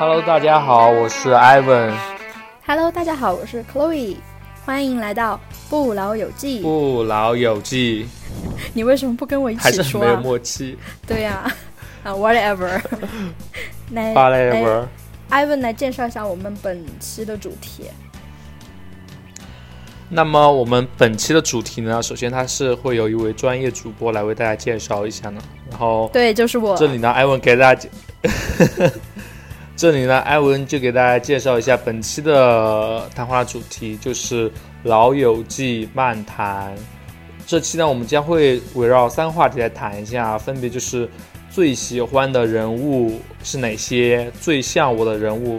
Hello，大家好，我是 Ivan。Hello，大家好，我是 Chloe，欢迎来到不老有记。不老有记，你为什么不跟我一起还是没有？默契。对呀、啊，whatever 来。Whatever。，Ivan 来介绍一下我们本期的主题。那么我们本期的主题呢，首先它是会有一位专业主播来为大家介绍一下呢，然后对，就是我。这里呢，艾文给大家介，这里呢，艾文就给大家介绍一下本期的谈话主题，就是《老友记》漫谈。这期呢，我们将会围绕三个话题来谈一下，分别就是最喜欢的人物是哪些，最像我的人物，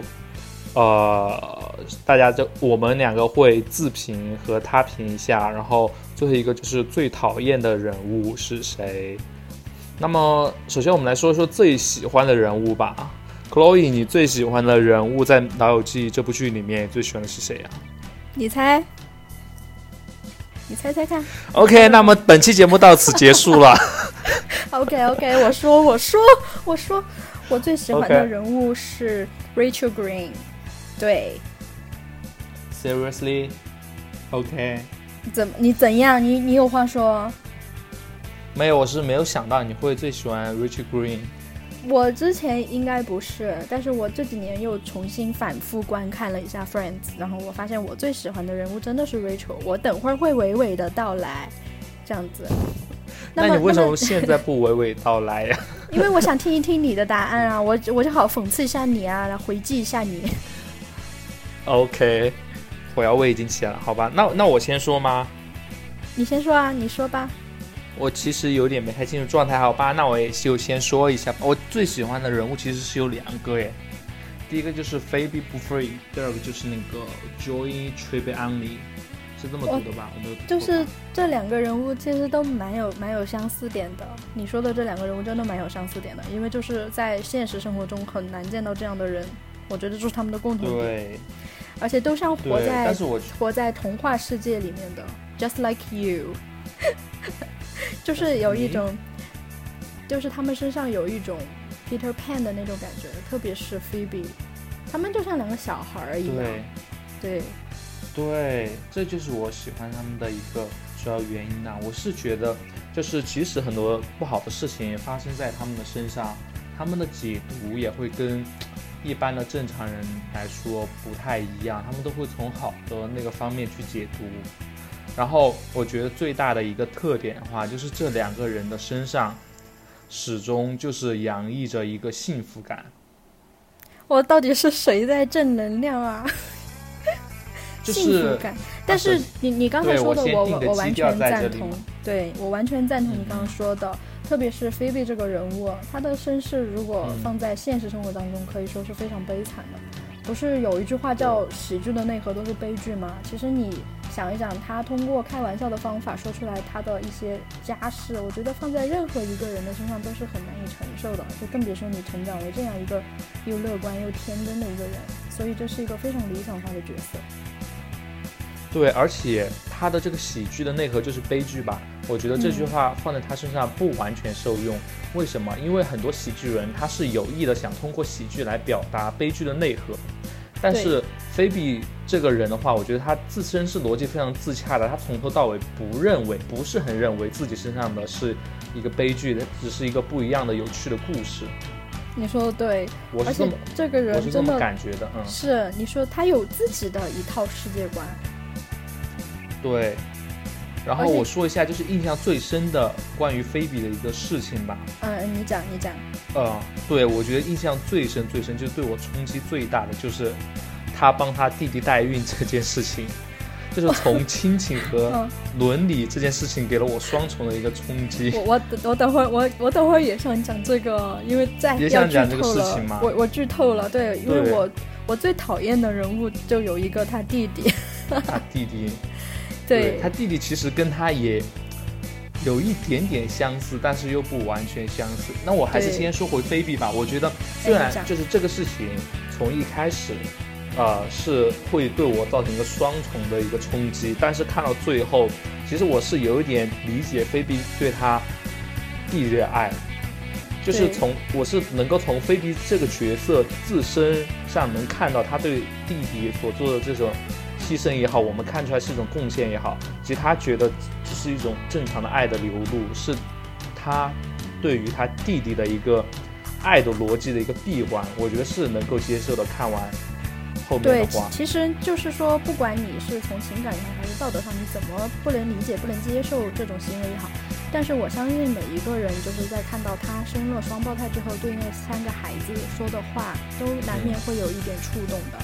呃，大家就我们两个会自评和他评一下，然后最后一个就是最讨厌的人物是谁。那么，首先我们来说一说最喜欢的人物吧。Chloe，你最喜欢的人物在《老友记》这部剧里面，最喜欢的是谁呀、你猜？你猜猜看。OK，那么本期节目到此结束了。OK OK，我说我说我说，我最喜欢的人物是 Rachel Green。对，Seriously？OK，、怎么你怎样？你你有话说？没有，我是没有想到你会最喜欢 Rachel Green。我之前应该不是，但是我这几年又重新反复观看了一下 Friends，然后我发现我最喜欢的人物真的是 Rachel。我等会儿会娓娓的道来，这样子。那么你为什么现在不娓娓道来呀、因为我想听一听你的答案啊，我我就好讽刺一下你啊，来回击一下你。OK，火药味已经起来了，好吧？那那我先说吗？你先说啊，你说吧。我其实有点没太清楚状态，好吧？那我也就先说一下吧。我最喜欢的人物其实是有两个耶，第一个就是 Phoebe Buffrey，第二个就是那个 Joy Tribbiani，是这么读的吧？我没有读错吧就是这两个人物其实都蛮有蛮有相似点的。你说的这两个人物真的蛮有相似点的，因为就是在现实生活中很难见到这样的人，我觉得这是他们的共同点，对而且都像活，在但是我活在童话世界里面的，just like you，就是有一种，就是他们身上有一种 Peter Pan 的那种感觉，特别是 Phoebe，他们就像两个小孩儿一样，对。对，对，这就是我喜欢他们的一个主要原因呐、我是觉得，就是即使很多不好的事情发生在他们的身上，他们的解读也会跟一般的正常人来说不太一样，他们都会从好的那个方面去解读。然后我觉得最大的一个特点的话，就是这两个人的身上始终就是洋溢着一个幸福感。我到底是谁在正能量啊？就 幸福是感。但是你你刚才说的我，我完全赞同对我完全赞同你嗯刚刚说的。特别是菲比这个人物，她的身世如果嗯放在现实生活当中，可以说是非常悲惨的。不是有一句话叫“喜剧的内核都是悲剧”吗？其实你想一想，他通过开玩笑的方法说出来他的一些家事，我觉得放在任何一个人的身上都是很难以承受的，就更别说你成长为这样一个又乐观又天真的一个人。所以这是一个非常理想化的角色。对，而且他的这个喜剧的内核就是悲剧吧？我觉得这句话放在他身上不完全受用。为什么？因为很多喜剧人他是有意的想通过喜剧来表达悲剧的内核，但是菲比这个人的话，我觉得他自身是逻辑非常自洽的，他从头到尾不认为，不是很认为自己身上的是一个悲剧，的只是一个不一样的有趣的故事。你说的对，而且我是这么，这个我是这么人真的感觉的，嗯，是你说他有自己的一套世界观。对。然后我说一下，就是印象最深的关于菲比的一个事情吧。嗯，你讲，你讲。呃，对，我觉得印象最深最深，就是对我冲击最大的，就是他帮他弟弟代孕这件事情，就是从亲情和嗯，伦理这件事情给了我双重的一个冲击。我我我等会儿我我等会儿也想讲这个，因为在也想讲这个事情嘛我我剧透了，对，因为我我最讨厌的人物就有一个他弟弟，他弟弟，对他弟弟其实跟他也有一点点相似，但是又不完全相似。那我还是先说回菲比吧。我觉得虽然就是这个事情从一开始，呃，是会对我造成一个双重的一个冲击，但是看到最后，其实我是有一点理解菲比对他弟弟的爱。就是从我是能够从菲比这个角色自身上能看到他对弟弟所做的这种牺牲也好，我们看出来是一种贡献也好，其实他觉得这是一种正常的爱的流露，是他对于他弟弟的一个爱的逻辑的一个闭环，我觉得是能够接受的。看完。对，其实就是说，不管你是从情感上还是道德上，你怎么不能理解、不能接受这种行为也好，但是我相信每一个人就是在看到他生了双胞胎之后，对那三个孩子说的话，都难免会有一点触动的。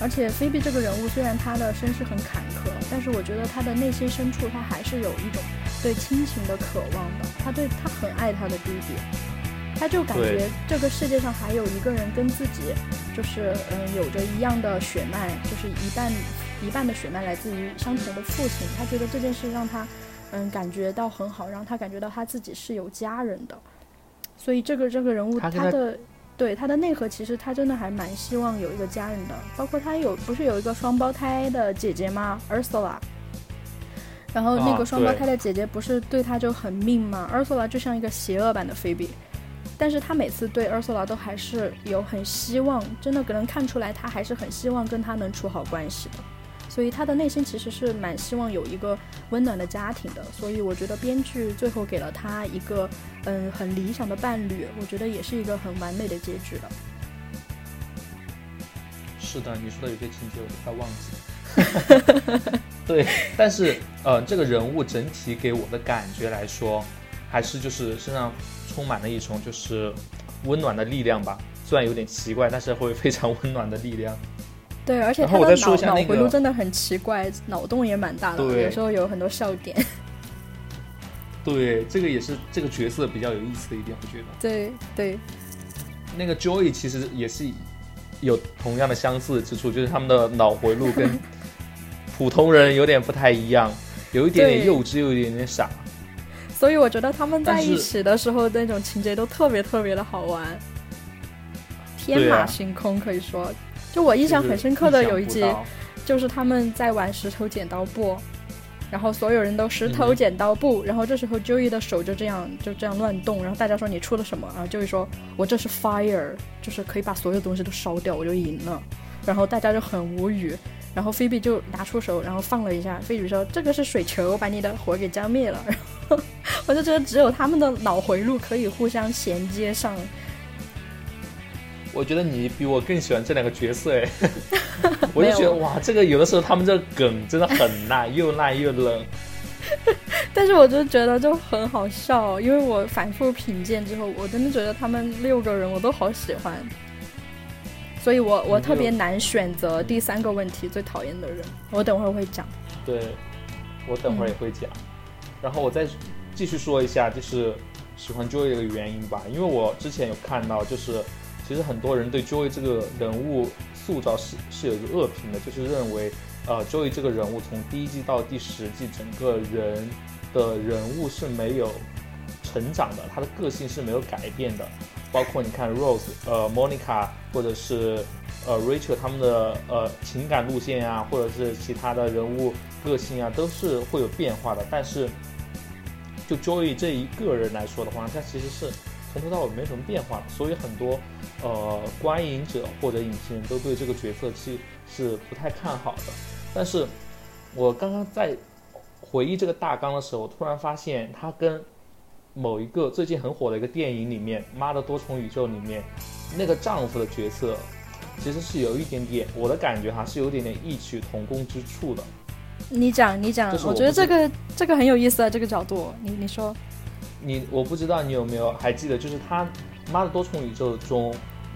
而且菲比这个人物，虽然他的身世很坎坷，但是我觉得他的内心深处，他还是有一种对亲情的渴望的。他对他很爱他的弟弟。他就感觉这个世界上还有一个人跟自己，就是嗯有着一样的血脉，就是一半一半的血脉来自于相同的父亲。他觉得这件事让他嗯感觉到很好，让他感觉到他自己是有家人的。所以这个这个人物他的对他的内核其实他真的还蛮希望有一个家人的。包括他有不是有一个双胞胎的姐姐吗？Ursula。然后那个双胞胎的姐姐不是对他就很命吗？Ursula 就像一个邪恶版的菲比。但是他每次对 Ursula 都还是有很希望，真的可能看出来，他还是很希望跟他能处好关系的，所以他的内心其实是蛮希望有一个温暖的家庭的。所以我觉得编剧最后给了他一个嗯很理想的伴侣，我觉得也是一个很完美的结局了。是的，你说的有些情节我都快忘记了。对，但是呃，这个人物整体给我的感觉来说，还是就是身上。充满了一种就是温暖的力量吧，虽然有点奇怪，但是会非常温暖的力量。对，而且他的脑脑回路真的很奇怪，脑洞也蛮大的，有时候有很多笑点。对，这个也是这个角色比较有意思的一点，我觉得。对对。那个 Joy 其实也是有同样的相似之处，就是他们的脑回路跟 普通人有点不太一样，有一点点幼稚，又有一点点傻。所以我觉得他们在一起的时候那种情节都特别特别的好玩，天马行空可以说。就我印象很深刻的有一集，就是他们在玩石头剪刀布，然后所有人都石头剪刀布，然后这时候 Joey 的手就这样就这样乱动，然后大家说你出了什么？然后 Joey 说我这是 fire，就是可以把所有东西都烧掉，我就赢了。然后大家就很无语，然后菲比就拿出手，然后放了一下，菲比说这个是水球，把你的火给浇灭了。然 后我就觉得只有他们的脑回路可以互相衔接上。我觉得你比我更喜欢这两个角色哎，我就觉得哇，这个有的时候他们这梗真的很烂，又烂又冷。但是我就觉得就很好笑，因为我反复品鉴之后，我真的觉得他们六个人我都好喜欢。所以我我特别难选择第三个问题最讨厌的人，我等会儿会讲。对，我等会儿也会讲。然后我再继续说一下，就是喜欢 Joy 的原因吧。因为我之前有看到，就是其实很多人对 Joy 这个人物塑造是是有一个恶评的，就是认为，呃，Joy 这个人物从第一季到第十季，整个人的人物是没有成长的，他的个性是没有改变的。包括你看 Rose，呃，Monica，或者是呃 Rachel 他们的呃情感路线啊，或者是其他的人物个性啊，都是会有变化的，但是。就 Joey 这一个人来说的话，他其实是从头到尾没什么变化的，所以很多呃观影者或者影评人都对这个角色其实是不太看好的。但是我刚刚在回忆这个大纲的时候，突然发现他跟某一个最近很火的一个电影里面《妈的多重宇宙》里面那个丈夫的角色，其实是有一点点，我的感觉哈是有点点异曲同工之处的。你讲，你讲，我觉得这个这个很有意思啊，这个角度，你你说，你我不知道你有没有还记得，就是他妈的多重宇宙中，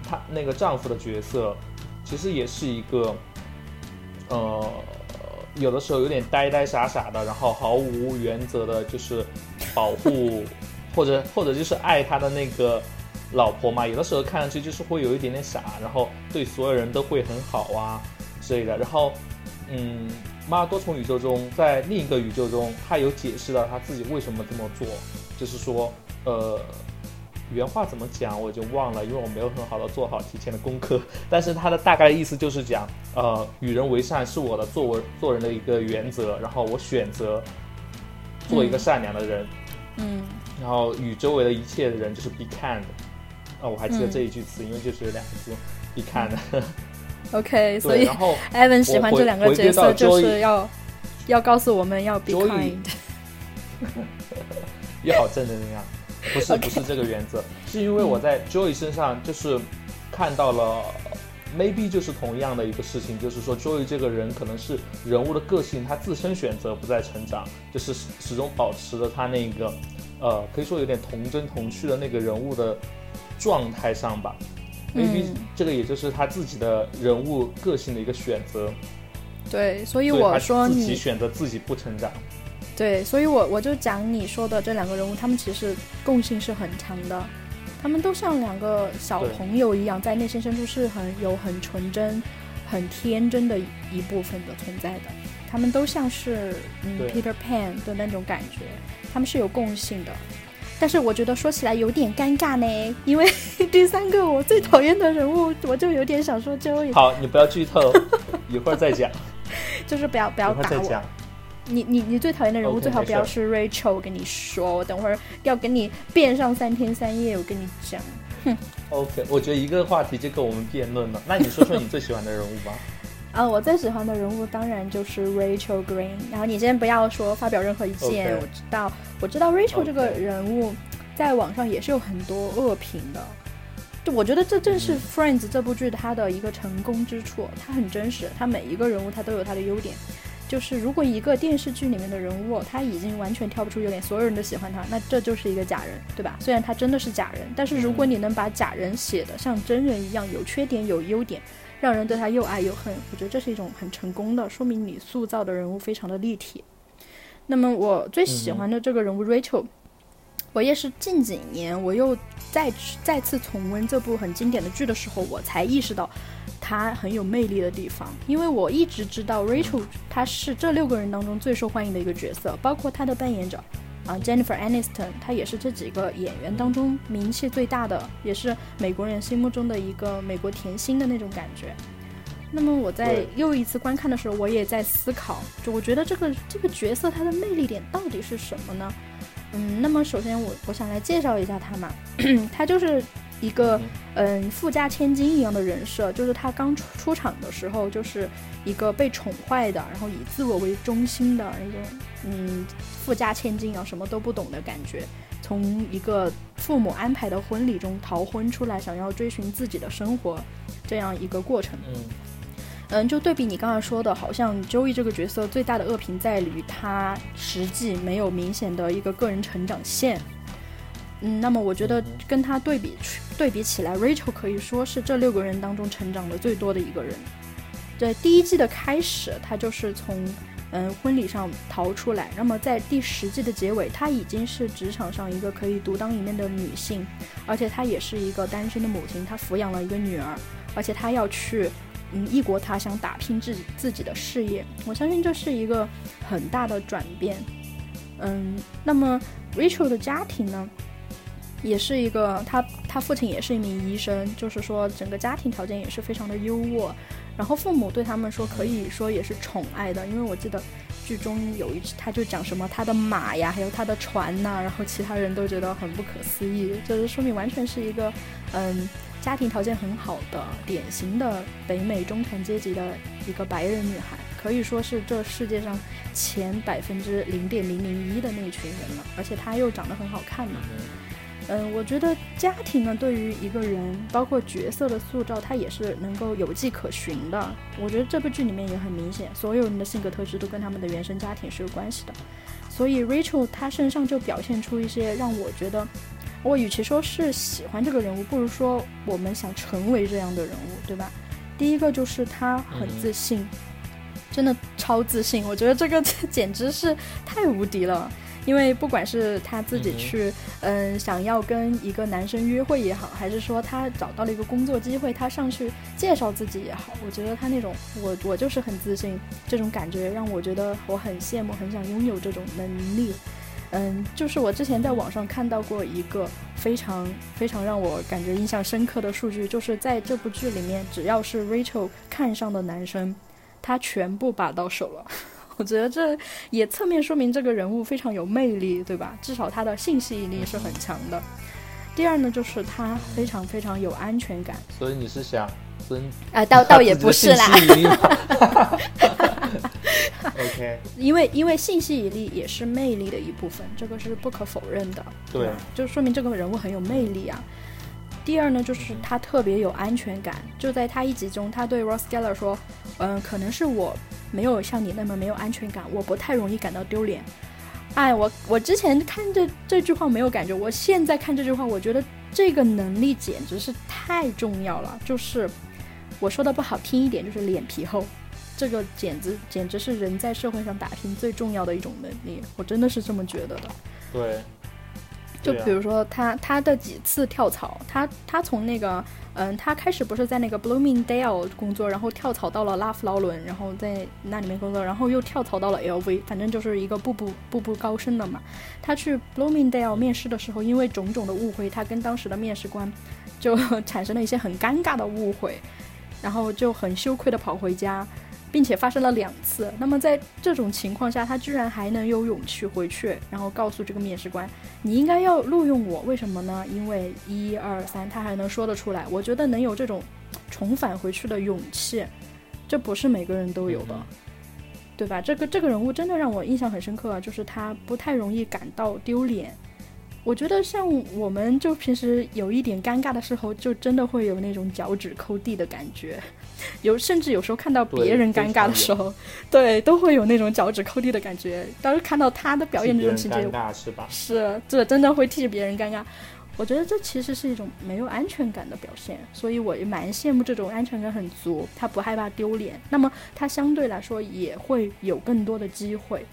她那个丈夫的角色，其实也是一个，呃，有的时候有点呆呆傻傻的，然后毫无原则的，就是保护 或者或者就是爱他的那个老婆嘛，有的时候看上去就是会有一点点傻，然后对所有人都会很好啊之类的，然后嗯。妈多重宇宙中，在另一个宇宙中，他有解释到他自己为什么这么做，就是说，呃，原话怎么讲我已经忘了，因为我没有很好的做好提前的功课。但是他的大概意思就是讲，呃，与人为善是我的作为做人的一个原则，然后我选择做一个善良的人。嗯，然后与周围的一切人就是 be kind。啊，我还记得这一句词，因为就是有两个字，be kind。OK，所以然后 Evan 喜欢这两个角色，就是要要告诉我们要 be kind。也好正能量，不是不是这个原则，是因为我在 Joey 身上就是看到了，maybe 就是同样的一个事情，就是说 Joey 这个人可能是人物的个性，他自身选择不再成长，就是始始终保持着他那个，呃，可以说有点童真童趣的那个人物的状态上吧。maybe 嗯。这个也就是他自己的人物个性的一个选择，对，所以我说自己你选择自己不成长。对，所以我我就讲你说的这两个人物，他们其实共性是很强的，他们都像两个小朋友一样，在内心深处是很有很纯真、很天真的一部分的存在的。他们都像是嗯 Peter Pan 的那种感觉，他们是有共性的。但是我觉得说起来有点尴尬呢，因为 第三个我最讨厌的人物，我就有点想说 Joey，好，你不要剧透，一会儿再讲，就是不要不要打我。你你你最讨厌的人物最好不要是 Rachel，我跟你说，我等会儿要跟你辩上三天三夜，我跟你讲。哼 OK，我觉得一个话题就够我们辩论了。那你说说你最喜欢的人物吧。啊，我最喜欢的人物当然就是 Rachel Green。然后你先不要说发表任何意见我知道我知道 Rachel 这个人物在网上也是有很多恶评的。就我觉得这正是嗯 Friends 这部剧它的一个成功之处，它很真实，它每一个人物它都有它的优点。就是如果一个电视剧里面的人物他已经完全挑不出优点，所有人都喜欢他，那这就是一个假人，对吧？虽然他真的是假人，但是如果你能把假人写的像真人一样有缺点有优点，让人对他又爱又恨，我觉得这是一种很成功的，说明你塑造的人物非常的立体。那么我最喜欢的这个人物 Rachel，、我也是近几年我又再再次重温这部很经典的剧的时候，我才意识到她很有魅力的地方。因为我一直知道 Rachel 她是这六个人当中最受欢迎的一个角色，包括她的扮演者。啊，Jennifer Aniston，她也是这几个演员当中名气最大的，也是美国人心目中的一个美国甜心的那种感觉。那么我在又一次观看的时候，我也在思考，就我觉得这个这个角色他的魅力点到底是什么呢？嗯，那么首先我我想来介绍一下他嘛，他就是一个嗯富家千金一样的人设，就是他刚出出场的时候就是一个被宠坏的，然后以自我为中心的那种嗯富家千金啊，什么都不懂的感觉。从一个父母安排的婚礼中逃婚出来，想要追寻自己的生活，这样一个过程。嗯，嗯，就对比你刚才说的，好像 Joey 这个角色最大的恶评在于他实际没有明显的一个个人成长线。嗯，那么我觉得跟他对比对比起来，Rachel 可以说是这六个人当中成长的最多的一个人。在第一季的开始，他就是从嗯婚礼上逃出来，那么在第十季的结尾，她已经是职场上一个可以独当一面的女性，而且她也是一个单身的母亲，她抚养了一个女儿，而且她要去嗯异国他乡打拼自己自己的事业。我相信这是一个很大的转变。嗯，那么 Rachel 的家庭呢，也是一个他他父亲也是一名医生，就是说整个家庭条件也是非常的优渥。然后父母对他们说，可以说也是宠爱的，因为我记得剧中有一他就讲什么他的马呀，还有他的船呐、然后其他人都觉得很不可思议，就是说明完全是一个嗯家庭条件很好的典型的北美中产阶级的一个白人女孩，可以说是这世界上前百分之零点零零一的那群人了，而且她又长得很好看嘛。嗯，我觉得家庭呢，对于一个人，包括角色的塑造，它也是能够有迹可循的。我觉得这部剧里面也很明显，所有人的性格特质都跟他们的原生家庭是有关系的。所以 Rachel 她身上就表现出一些让我觉得，我与其说是喜欢这个人物，不如说我们想成为这样的人物，对吧？第一个就是她很自信，真的超自信，我觉得这个 简直是太无敌了。因为不管是她自己去，嗯、想要跟一个男生约会也好，还是说她找到了一个工作机会，她上去介绍自己也好，我觉得她那种我我就是很自信，这种感觉让我觉得我很羡慕，很想拥有这种能力。嗯，就是我之前在网上看到过一个非常非常让我感觉印象深刻的数据，就是在这部剧里面，只要是 Rachel 看上的男生，他全部把到手了。我觉得这也侧面说明这个人物非常有魅力，对吧？至少他的性吸引力是很强的。第二呢，就是他非常非常有安全感。所以你是想尊啊？倒倒也不是啦。OK，因为因为信息引力也是魅力的一部分，这个是不可否认的。对，就说明这个人物很有魅力啊。第二呢，就是他特别有安全感。就在他一集中，他对 Ross Geller 说：“嗯，可能是我没有像你那么没有安全感，我不太容易感到丢脸。”哎，我我之前看这这句话没有感觉，我现在看这句话，我觉得这个能力简直是太重要了。就是我说的不好听一点，就是脸皮厚。这个简直简直是人在社会上打拼最重要的一种能力，我真的是这么觉得的。对，就比如说他他的几次跳槽，他他从那个嗯，他开始不是在那个 Bloomingdale 工作，然后跳槽到了拉夫劳伦，然后在那里面工作，然后又跳槽到了 LV，反正就是一个步步步步高升的嘛。他去 Bloomingdale 面试的时候，因为种种的误会，他跟当时的面试官就 产生了一些很尴尬的误会，然后就很羞愧的跑回家。并且发生了两次。那么在这种情况下，他居然还能有勇气回去，然后告诉这个面试官：“你应该要录用我，为什么呢？因为一二三，他还能说得出来。我觉得能有这种重返回去的勇气，这不是每个人都有的，对吧？这个这个人物真的让我印象很深刻啊，就是他不太容易感到丢脸。”我觉得像我们就平时有一点尴尬的时候，就真的会有那种脚趾抠地的感觉，有甚至有时候看到别人尴尬的时候，对，都会有那种脚趾抠地的感觉。当时看到他的表演这种情节，是吧？是，这真的会替别人尴尬。我觉得这其实是一种没有安全感的表现，所以我也蛮羡慕这种安全感很足，他不害怕丢脸，那么他相对来说也会有更多的机会。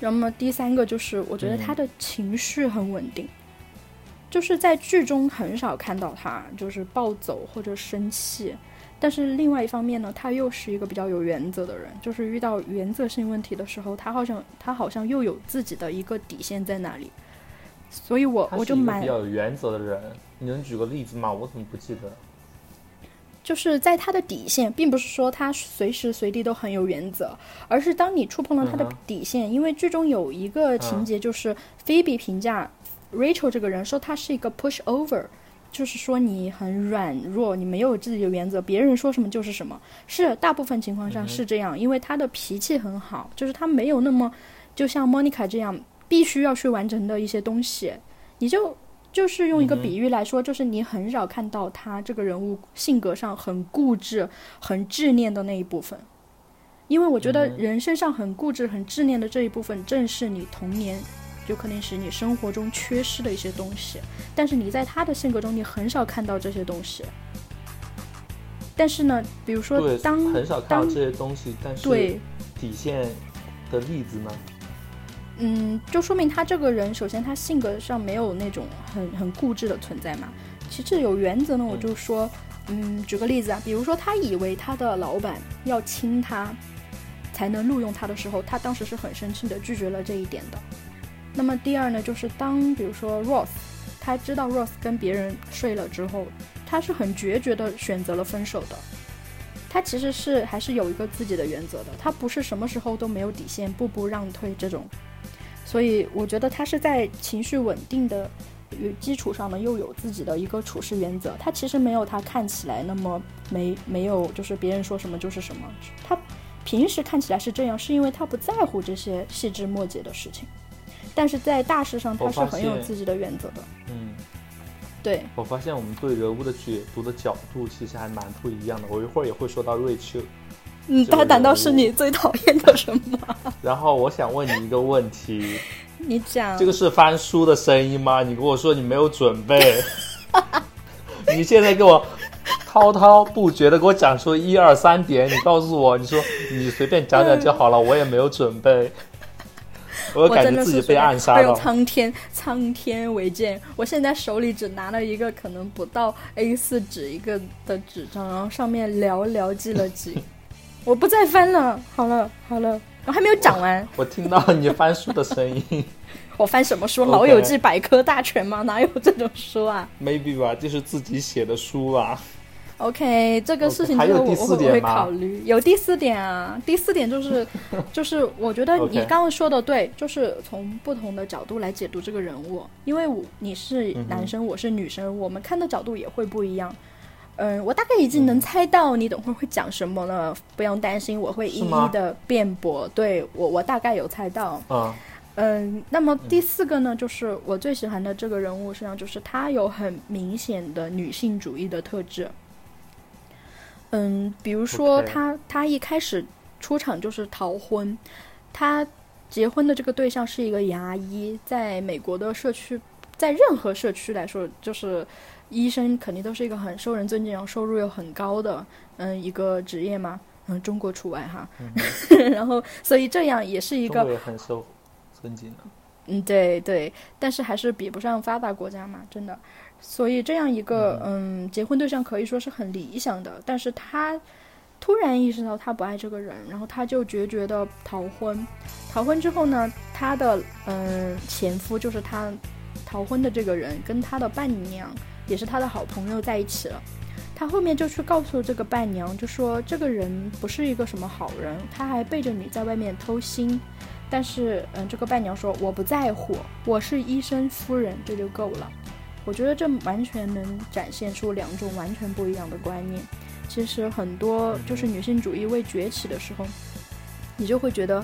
那么第三个就是，我觉得他的情绪很稳定，就是在剧中很少看到他就是暴走或者生气，但是另外一方面呢，他又是一个比较有原则的人，就是遇到原则性问题的时候，他好像他好像又有自己的一个底线在那里，所以我我就蛮比较有原则的人，你能举个例子吗？我怎么不记得？就是在他的底线，并不是说他随时随地都很有原则，而是当你触碰了他的底线。因为剧中有一个情节，就是菲比评价 Rachel 这个人说他是一个 push over，就是说你很软弱，你没有自己的原则，别人说什么就是什么。是大部分情况上是这样，因为他的脾气很好，就是他没有那么就像 Monica 这样必须要去完成的一些东西，你就。就是用一个比喻来说，就是你很少看到他这个人物性格上很固执、很执念的那一部分，因为我觉得人身上很固执、很执念的这一部分，正是你童年有可能是你生活中缺失的一些东西。但是你在他的性格中，你很少看到这些东西。但是呢，比如说当很少看到这些东西，但是对体现的例子呢？嗯，就说明他这个人，首先他性格上没有那种很很固执的存在嘛。其次有原则呢，我就说，嗯，举个例子啊，比如说他以为他的老板要亲他，才能录用他的时候，他当时是很生气的，拒绝了这一点的。那么第二呢，就是当比如说 Ross，他知道 Ross 跟别人睡了之后，他是很决绝的选择了分手的。他其实是还是有一个自己的原则的，他不是什么时候都没有底线，步步让退这种。所以我觉得他是在情绪稳定的基础上呢，又有自己的一个处事原则。他其实没有他看起来那么没没有，就是别人说什么就是什么。他平时看起来是这样，是因为他不在乎这些细枝末节的事情。但是在大事上，他是很有自己的原则的。嗯，对。我发现我们对人物的解读的角度其实还蛮不一样的。我一会儿也会说到瑞秋。嗯，他难道是你最讨厌的人吗？然后我想问你一个问题，你讲这个是翻书的声音吗？你跟我说你没有准备，你现在给我滔滔不绝的给我讲出一二三点，你告诉我，你说你随便讲讲就好了，我也没有准备，我感觉自己被暗杀了。苍天苍天为鉴，我现在手里只拿了一个可能不到 A 四纸一个的纸张，然后上面寥寥记了几。我不再翻了，好了好了，我还没有讲完。我听到你翻书的声音。我翻什么书？《老友记》百科大全吗？哪有这种书啊？Maybe 吧，就是自己写的书吧。OK，这个事情之后我我会考虑。有第四点啊，第四点就是，就是我觉得 你刚刚说的对，就是从不同的角度来解读这个人物，因为我你是男生，我是女生，我们看的角度也会不一样。嗯，我大概已经能猜到你等会儿会讲什么了，不用担心，我会一一的辩驳。对我，我大概有猜到。嗯。嗯，那么第四个呢，就是我最喜欢的这个人物，实际上就是他有很明显的女性主义的特质。嗯，比如说他他一开始出场就是逃婚，他结婚的这个对象是一个牙医，在美国的社区，在任何社区来说，就是医生肯定都是一个很受人尊敬，然后收入又很高的嗯一个职业嘛，嗯，中国除外哈。然后，所以这样也是一个很受。尊敬的，嗯，对对，但是还是比不上发达国家嘛，真的。所以这样一个嗯，结婚对象可以说是很理想的，但是他突然意识到他不爱这个人，然后他就决绝的逃婚。逃婚之后呢，他的嗯前夫就是他逃婚的这个人，跟他的伴娘也是他的好朋友在一起了。他后面就去告诉这个伴娘，就说这个人不是一个什么好人，他还背着你在外面偷腥。但是，嗯，这个伴娘说我不在乎，我是医生夫人，这就够了。我觉得这完全能展现出两种完全不一样的观念。其实很多就是女性主义未崛起的时候，你就会觉得，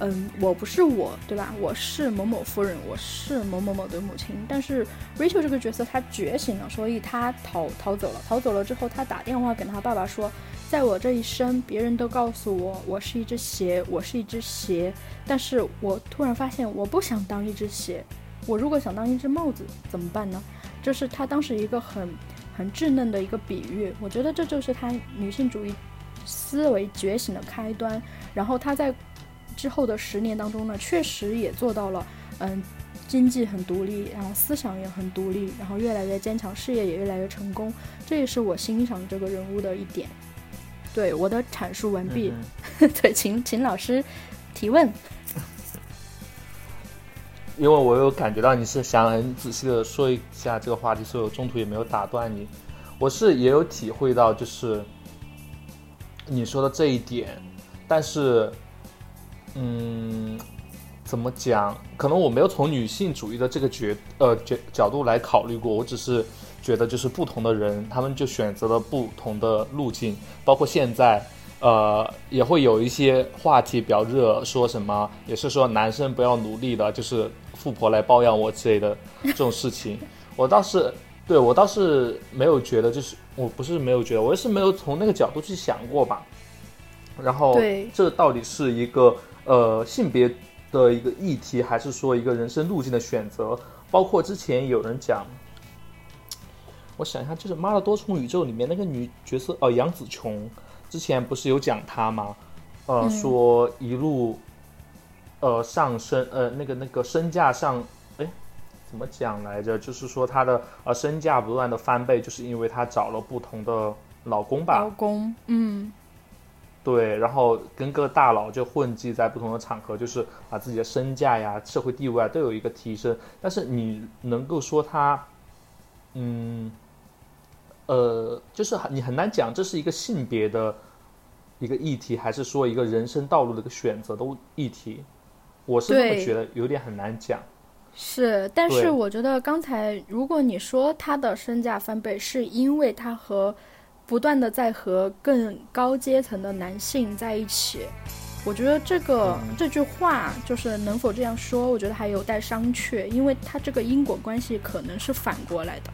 嗯，我不是我，对吧？我是某某夫人，我是某某某的母亲。但是 Rachel 这个角色她觉醒了，所以她逃逃走了。逃走了之后，她打电话给她爸爸说。在我这一生，别人都告诉我我是一只鞋，我是一只鞋。但是我突然发现，我不想当一只鞋。我如果想当一只帽子，怎么办呢？这是他当时一个很很稚嫩的一个比喻。我觉得这就是他女性主义思维觉醒的开端。然后他在之后的十年当中呢，确实也做到了，嗯，经济很独立，然后思想也很独立，然后越来越坚强，事业也越来越成功。这也是我欣赏这个人物的一点。对我的阐述完毕，对，请请老师提问。因为我有感觉到你是想很仔细的说一下这个话题，所以我中途也没有打断你。我是也有体会到，就是你说的这一点，但是，嗯，怎么讲？可能我没有从女性主义的这个角呃角角度来考虑过，我只是。觉得就是不同的人，他们就选择了不同的路径。包括现在，呃，也会有一些话题比较热，说什么也是说男生不要努力了，就是富婆来包养我之类的这种事情。我倒是对我倒是没有觉得，就是我不是没有觉得，我也是没有从那个角度去想过吧。然后，这到底是一个呃性别的一个议题，还是说一个人生路径的选择？包括之前有人讲。我想一下，就是《妈的多重宇宙》里面那个女角色，哦，杨紫琼，之前不是有讲他吗？呃，说一路，呃，上升，呃，那个那个身价上，哎，怎么讲来着？就是说他的呃身价不断的翻倍，就是因为他找了不同的老公吧？老公，嗯，对，然后跟各大佬就混迹在不同的场合，就是把自己的身价呀、社会地位啊都有一个提升。但是你能够说他，嗯？呃，就是你很难讲，这是一个性别的一个议题，还是说一个人生道路的一个选择的议题？我是这么觉得，有点很难讲。是，但是我觉得刚才如果你说他的身价翻倍，是因为他和不断的在和更高阶层的男性在一起，我觉得这个这句话就是能否这样说，我觉得还有待商榷，因为他这个因果关系可能是反过来的。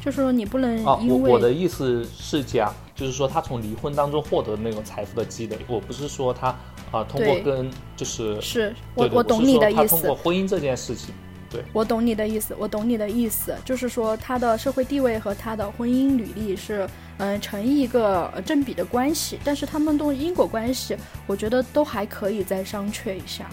就是说，你不能因为我的意思是讲，就是说他从离婚当中获得那种财富的积累，我不是说他啊通过跟就是是我我懂你的意思，通过婚姻这件事情，对。我懂你的意思，我懂你的意思，就是说他的社会地位和他的婚姻履历是嗯成一个正比的关系，但是他们的因果关系，我觉得都还可以再商榷一下，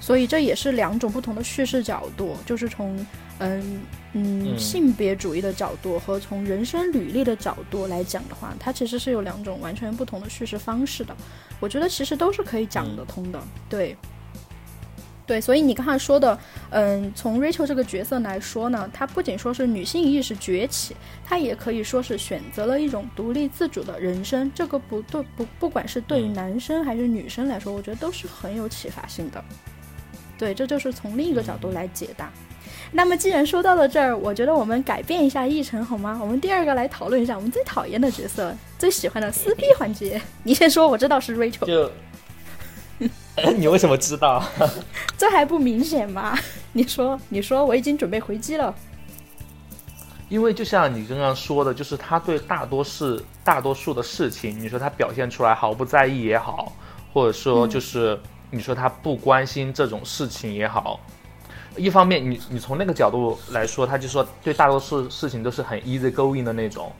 所以这也是两种不同的叙事角度，就是从嗯。嗯，性别主义的角度和从人生履历的角度来讲的话，它其实是有两种完全不同的叙事方式的。我觉得其实都是可以讲得通的。对，对，所以你刚才说的，嗯，从 Rachel 这个角色来说呢，她不仅说是女性意识崛起，她也可以说是选择了一种独立自主的人生。这个不对，不，不管是对于男生还是女生来说，我觉得都是很有启发性的。对，这就是从另一个角度来解答。那么既然说到了这儿，我觉得我们改变一下议程好吗？我们第二个来讨论一下我们最讨厌的角色，最喜欢的撕逼环节。你先说，我知道是 Rachel。就。你为什么知道？这还不明显吗？你说，你说，我已经准备回击了。因为就像你刚刚说的，就是他对大多数大多数的事情，你说他表现出来毫不在意也好，或者说就是你说他不关心这种事情也好，一方面你你从那个角度来说，他就说对大多数事情都是很 easy going 的那种，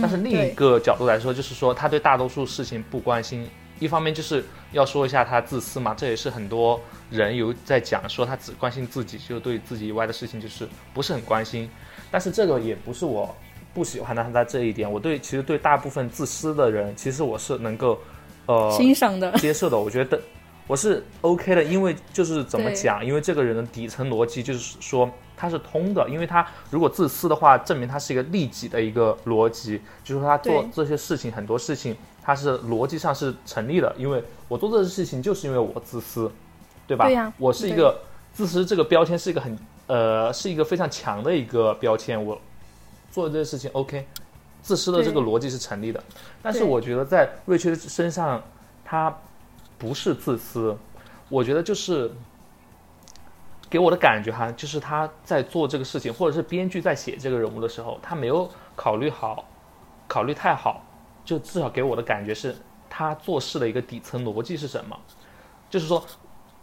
但是另一个角度来说，就是说他对大多数事情不关心。一方面就是要说一下他自私嘛，这也是很多人有在讲说他只关心自己，就对自己以外的事情就是不是很关心。但是这个也不是我不喜欢的他在这一点，我对其实对大部分自私的人，其实我是能够呃欣赏的、接受的。我觉得我是 OK 的，因为就是怎么讲，因为这个人的底层逻辑就是说他是通的，因为他如果自私的话，证明他是一个利己的一个逻辑，就是说他做这些事情很多事情。他是逻辑上是成立的，因为我做这些事情就是因为我自私，对吧？对呀。我是一个自私，这个标签是一个很呃，是一个非常强的一个标签。我做这些事情，OK，自私的这个逻辑是成立的。但是我觉得在瑞秋身上，他不是自私，我觉得就是给我的感觉哈，就是他在做这个事情，或者是编剧在写这个人物的时候，他没有考虑好，考虑太好。就至少给我的感觉是，他做事的一个底层逻辑是什么？就是说，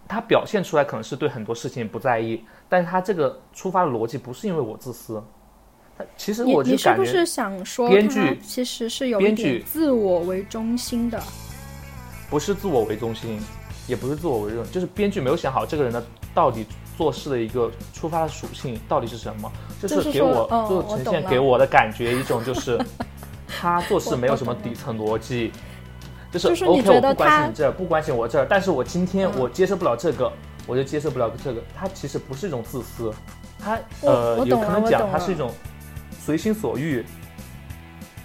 他表现出来可能是对很多事情不在意，但是他这个出发的逻辑不是因为我自私。他其实我就感觉，你是不是想说，编剧其实是有一点自我为中心的？不是自我为中心，也不是自我为中，就是编剧没有想好这个人的到底做事的一个出发的属性到底是什么，就是给我就呈现给我的感觉一种就是。他做事没有什么底层逻辑，就是 OK，我不关心你这儿，不关心我这儿，但是我今天我接受不了这个，我就接受不了这个。他其实不是一种自私，他呃有可能讲他是一种随心所欲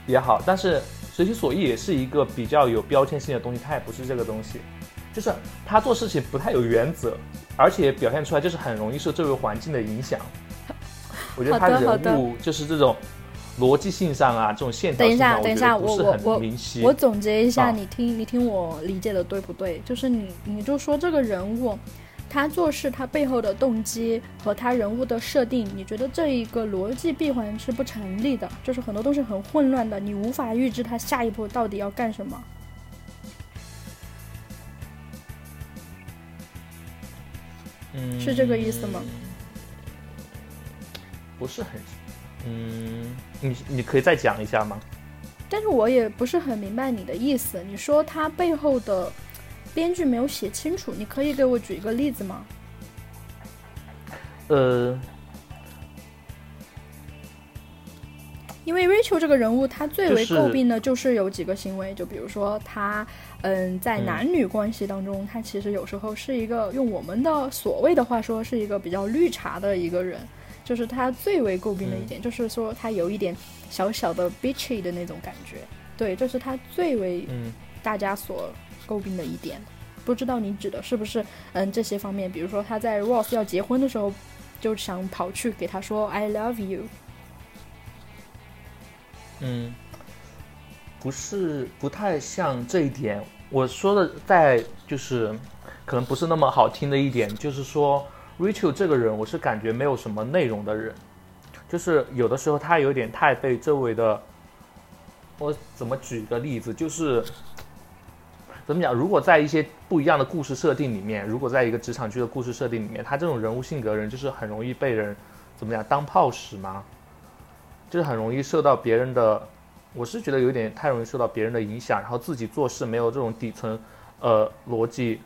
也好，但是随心所欲也是一个比较有标签性的东西，他也不是这个东西，就是他做事情不太有原则，而且表现出来就是很容易受周围环境的影响。我觉得他人物就是这种。逻辑性上啊，这种线条，等一下，等一下，我我我我总结一下，你听你听我理解的对不对？就是你你就说这个人物，他做事他背后的动机和他人物的设定，你觉得这一个逻辑闭环是不成立的，就是很多东西很混乱的，你无法预知他下一步到底要干什么。嗯，是这个意思吗？不是很。嗯，你你可以再讲一下吗？但是我也不是很明白你的意思。你说他背后的编剧没有写清楚，你可以给我举一个例子吗？呃，因为 Rachel 这个人物，他最为诟病的就是有几个行为，就比如说他，嗯，在男女关系当中，他其实有时候是一个用我们的所谓的话说，是一个比较绿茶的一个人。就是他最为诟病的一点，就是说他有一点小小的 bitchy 的那种感觉，对，这是他最为大家所诟病的一点。不知道你指的是不是嗯这些方面？比如说他在 Ross 要结婚的时候，就想跑去给他说 I love you。嗯，不是不太像这一点。我说的在就是可能不是那么好听的一点，就是说。Rachel 这个人，我是感觉没有什么内容的人，就是有的时候他有点太被周围的，我怎么举个例子，就是怎么讲？如果在一些不一样的故事设定里面，如果在一个职场剧的故事设定里面，他这种人物性格人，就是很容易被人怎么讲当炮使吗？就是很容易受到别人的，我是觉得有点太容易受到别人的影响，然后自己做事没有这种底层呃逻辑。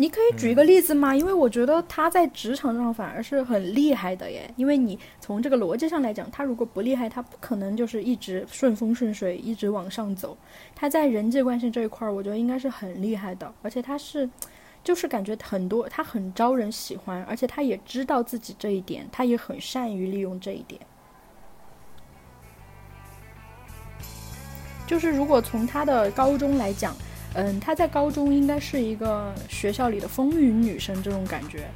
你可以举一个例子吗？因为我觉得他在职场上反而是很厉害的耶。因为你从这个逻辑上来讲，他如果不厉害，他不可能就是一直顺风顺水，一直往上走。他在人际关系这一块儿，我觉得应该是很厉害的。而且他是，就是感觉很多他很招人喜欢，而且他也知道自己这一点，他也很善于利用这一点。就是如果从他的高中来讲，嗯，她在高中应该是一个学校里的风云女生这种感觉，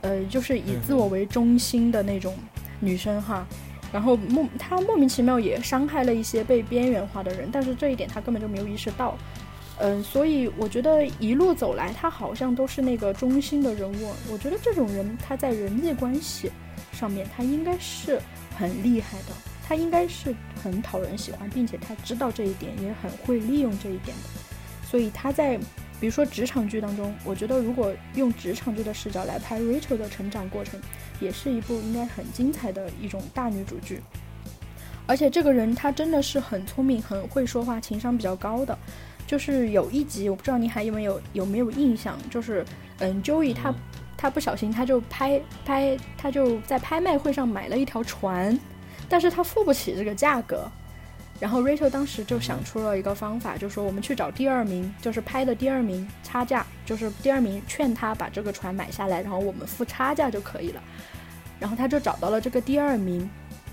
呃，就是以自我为中心的那种女生哈。然后莫她莫名其妙也伤害了一些被边缘化的人，但是这一点她根本就没有意识到。嗯，所以我觉得一路走来，她好像都是那个中心的人物。我觉得这种人，她在人际关系上面，她应该是很厉害的，他应该是很讨人喜欢，并且他知道这一点，也很会利用这一点的。所以他在比如说职场剧当中，我觉得如果用职场剧的视角来拍 Rachel 的成长过程，也是一部应该很精彩的一种大女主剧。而且这个人他真的是很聪明，很会说话，情商比较高的。就是有一集，我不知道你还有没有有没有印象，就是嗯，Joey 他他不小心他就拍拍他就在拍卖会上买了一条船，但是他付不起这个价格，然后 Rachel 当时就想出了一个方法，就说我们去找第二名，就是拍的第二名差价，就是第二名劝他把这个船买下来，然后我们付差价就可以了，然后他就找到了这个第二名。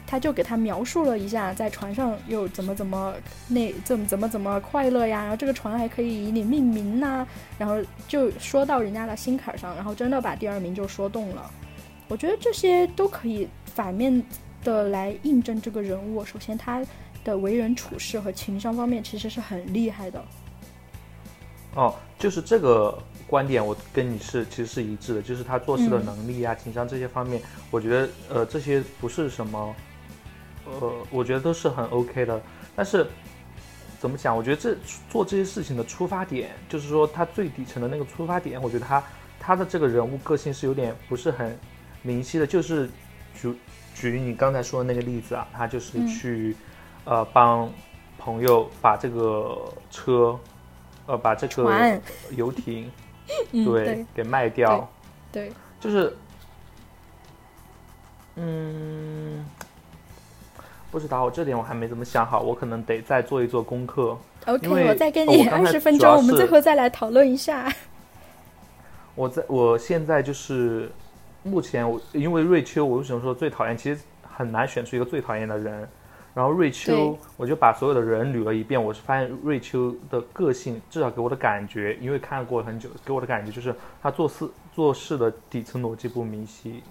他就给他描述了一下，在船上又怎么怎么那怎么怎么怎么快乐呀，然后这个船还可以以你命名呐，然后就说到人家的心坎上，然后真的把第二名就说动了。我觉得这些都可以反面的来印证这个人物。首先，他的为人处事和情商方面其实是很厉害的。哦，就是这个观点，我跟你是其实是一致的，就是他做事的能力啊、情商这些方面，我觉得呃这些不是什么。呃，我觉得都是很 OK 的，但是怎么讲？我觉得这做这些事情的出发点，就是说他最底层的那个出发点，我觉得他他的这个人物个性是有点不是很明晰的。就是举举你刚才说的那个例子啊，他就是去呃帮朋友把这个车，呃把这个游艇 对给卖掉，对，就是嗯。不知道，这点我还没怎么想好，我可能得再做一做功课。OK，我再给你二十分钟，我们最后再来讨论一下。我在我现在就是目前，我因为瑞秋，我为什么说最讨厌？其实很难选出一个最讨厌的人。然后瑞秋，我就把所有的人捋了一遍，我是发现瑞秋的个性，至少给我的感觉，因为看过很久，给我的感觉就是他做事做事的底层逻辑不明晰。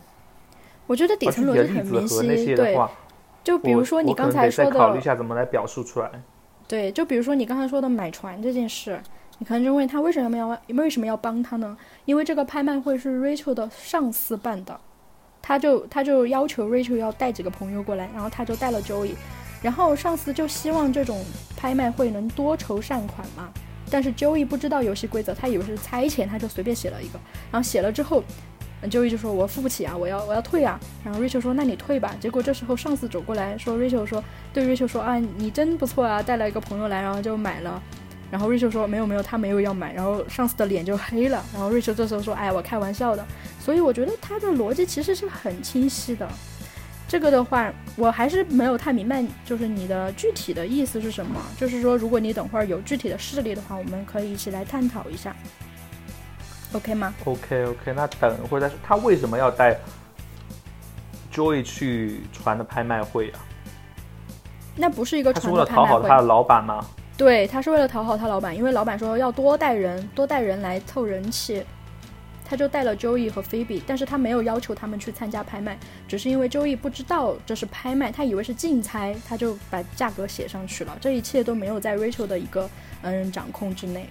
我觉得底层逻辑很明晰，对。就比如说你刚才说的，考虑一下怎么来表述出来。对，就比如说你刚才说的买船这件事，你可能就问他为什么要为什么要帮他呢？因为这个拍卖会是 Rachel 的上司办的，他就他就要求 Rachel 要带几个朋友过来，然后他就带了 Joey，然后上司就希望这种拍卖会能多筹善款嘛。但是 Joey 不知道游戏规则，他以为是猜钱，他就随便写了一个，然后写了之后。Joey 就说：“我付不起啊，我要我要退啊。”然后 Rachel 说：“那你退吧。”结果这时候上司走过来说：“Rachel 说，对 Rachel 说啊，你真不错啊，带了一个朋友来，然后就买了。”然后 Rachel 说：“没有没有，他没有要买。”然后上司的脸就黑了。然后 Rachel 这时候说：“哎，我开玩笑的。”所以我觉得他的逻辑其实是很清晰的。这个的话，我还是没有太明白，就是你的具体的意思是什么？就是说，如果你等会儿有具体的事例的话，我们可以一起来探讨一下。OK 吗？OK OK，那等会儿再说。他为什么要带 Joy 去船的拍卖会啊？那不是一个船的拍卖会。他是为了讨好他的老板吗？对，他是为了讨好他老板，因为老板说要多带人，多带人来凑人气，他就带了 Joey 和 Phoebe，但是他没有要求他们去参加拍卖，只是因为 Joey 不知道这是拍卖，他以为是竞猜，他就把价格写上去了。这一切都没有在 Rachel 的一个嗯掌控之内。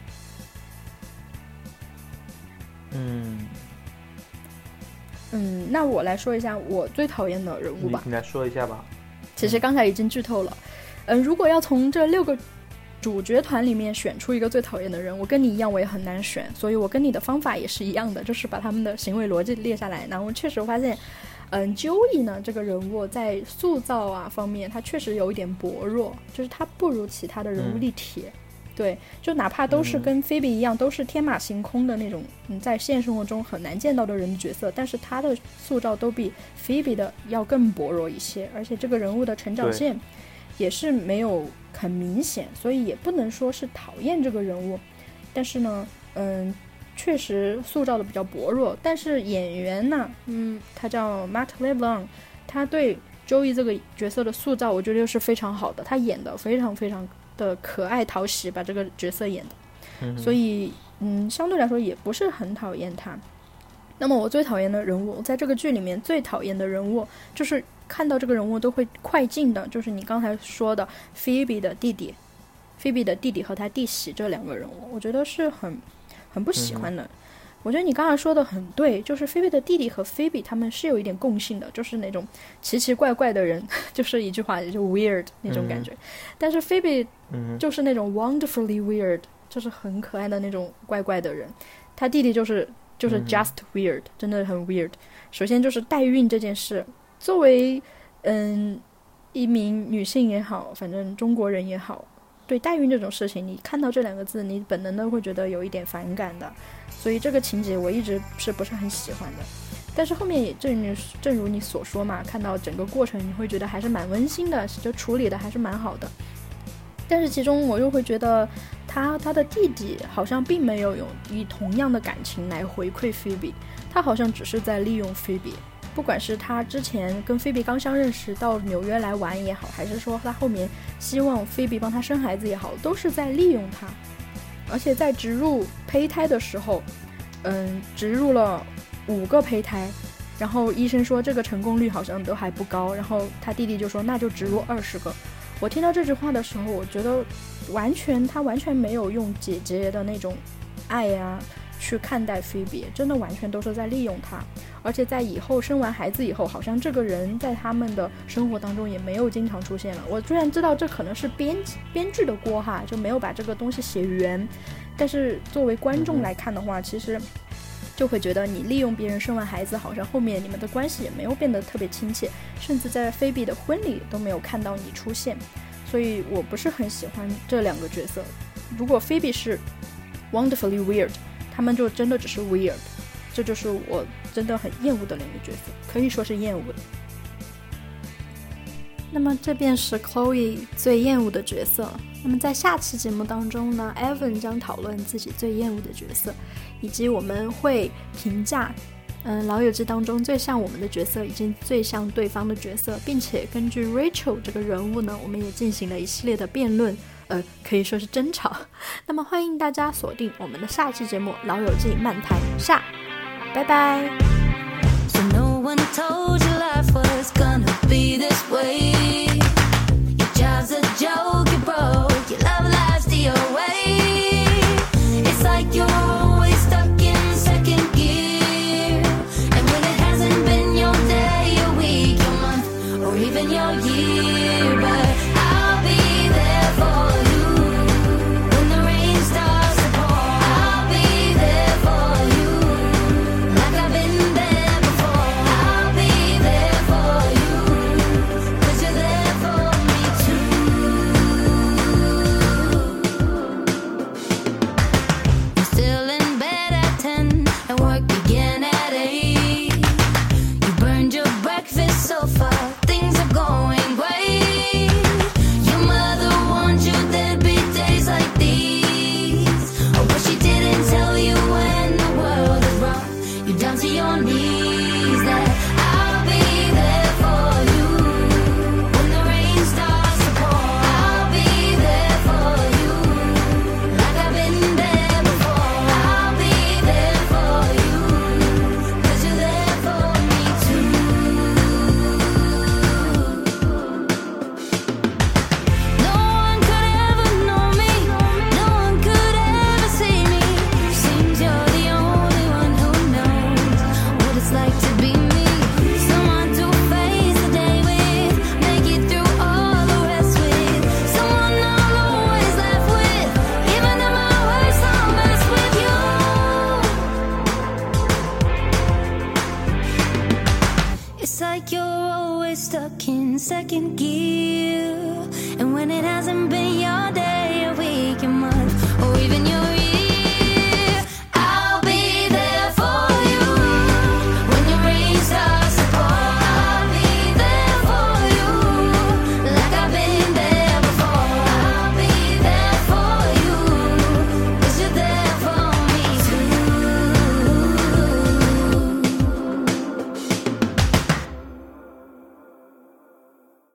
嗯，嗯，那我来说一下我最讨厌的人物吧。你来说一下吧。其实刚才已经剧透了。嗯，如果要从这六个主角团里面选出一个最讨厌的人，我跟你一样，我也很难选。所以我跟你的方法也是一样的，就是把他们的行为逻辑列下来。然后确实发现，嗯，Joey 呢这个人物在塑造啊方面，他确实有一点薄弱，就是他不如其他的人物立体。对，就哪怕都是跟菲比一样，都是天马行空的那种，嗯，在现实生活中很难见到的人角色，但是他的塑造都比菲比的要更薄弱一些，而且这个人物的成长线也是没有很明显，所以也不能说是讨厌这个人物。但是呢，嗯，确实塑造的比较薄弱，但是演员呢，嗯，他叫 Matt LeBlanc，他对 Joey 这个角色的塑造，我觉得又是非常好的，他演的非常非常的可爱讨喜，把这个角色演的，所以嗯，相对来说也不是很讨厌他。那么我最讨厌的人物，在这个剧里面最讨厌的人物，就是看到这个人物都会快进的，就是你刚才说的 Phoebe 的弟弟，Phoebe 的弟弟和他弟媳这两个人物，我觉得是很。很不喜欢的，我觉得你刚才说的很对，就是菲比的弟弟和菲比他们是有一点共性的，就是那种奇奇怪怪的人，就是一句话就 weird 那种感觉。但是菲比就是那种 wonderfully weird，就是很可爱的那种怪怪的人。他弟弟就是就是 just weird，真的很 weird。首先就是代孕这件事，作为嗯一名女性也好，反正中国人也好。对代孕这种事情，你看到这两个字，你本能的会觉得有一点反感的，所以这个情节我一直是不是很喜欢的。但是后面也正如正如你所说嘛，看到整个过程，你会觉得还是蛮温馨的，就处理的还是蛮好的。但是其中我又会觉得，他他的弟弟好像并没有用以同样的感情来回馈菲比，他好像只是在利用菲比。不管是他之前跟菲比刚相认识到纽约来玩也好，还是说他后面希望菲比帮他生孩子也好，都是在利用他。而且在植入胚胎的时候，嗯，植入了五个胚胎，然后医生说这个成功率好像都还不高，然后他弟弟就说那就植入二十个。我听到这句话的时候，我觉得完全他完全没有用姐姐的那种爱呀。去看待菲比，真的完全都是在利用他，而且在以后生完孩子以后，好像这个人在他们的生活当中也没有经常出现了。我虽然知道这可能是编编剧的锅哈，就没有把这个东西写圆，但是作为观众来看的话，其实就会觉得你利用别人生完孩子，好像后面你们的关系也没有变得特别亲切，甚至在菲比的婚礼都没有看到你出现，所以我不是很喜欢这两个角色。如果菲比是 wonderfully weird。他们就真的只是 weird，这就是我真的很厌恶的两个角色，可以说是厌恶的。那么这便是 Chloe 最厌恶的角色。那么在下期节目当中呢，Evan 将讨论自己最厌恶的角色，以及我们会评价，嗯，老友记当中最像我们的角色，以及最像对方的角色，并且根据 Rachel 这个人物呢，我们也进行了一系列的辩论。呃，可以说是争吵。那么欢迎大家锁定我们的下期节目《老友记漫谈下》，拜拜。no one told you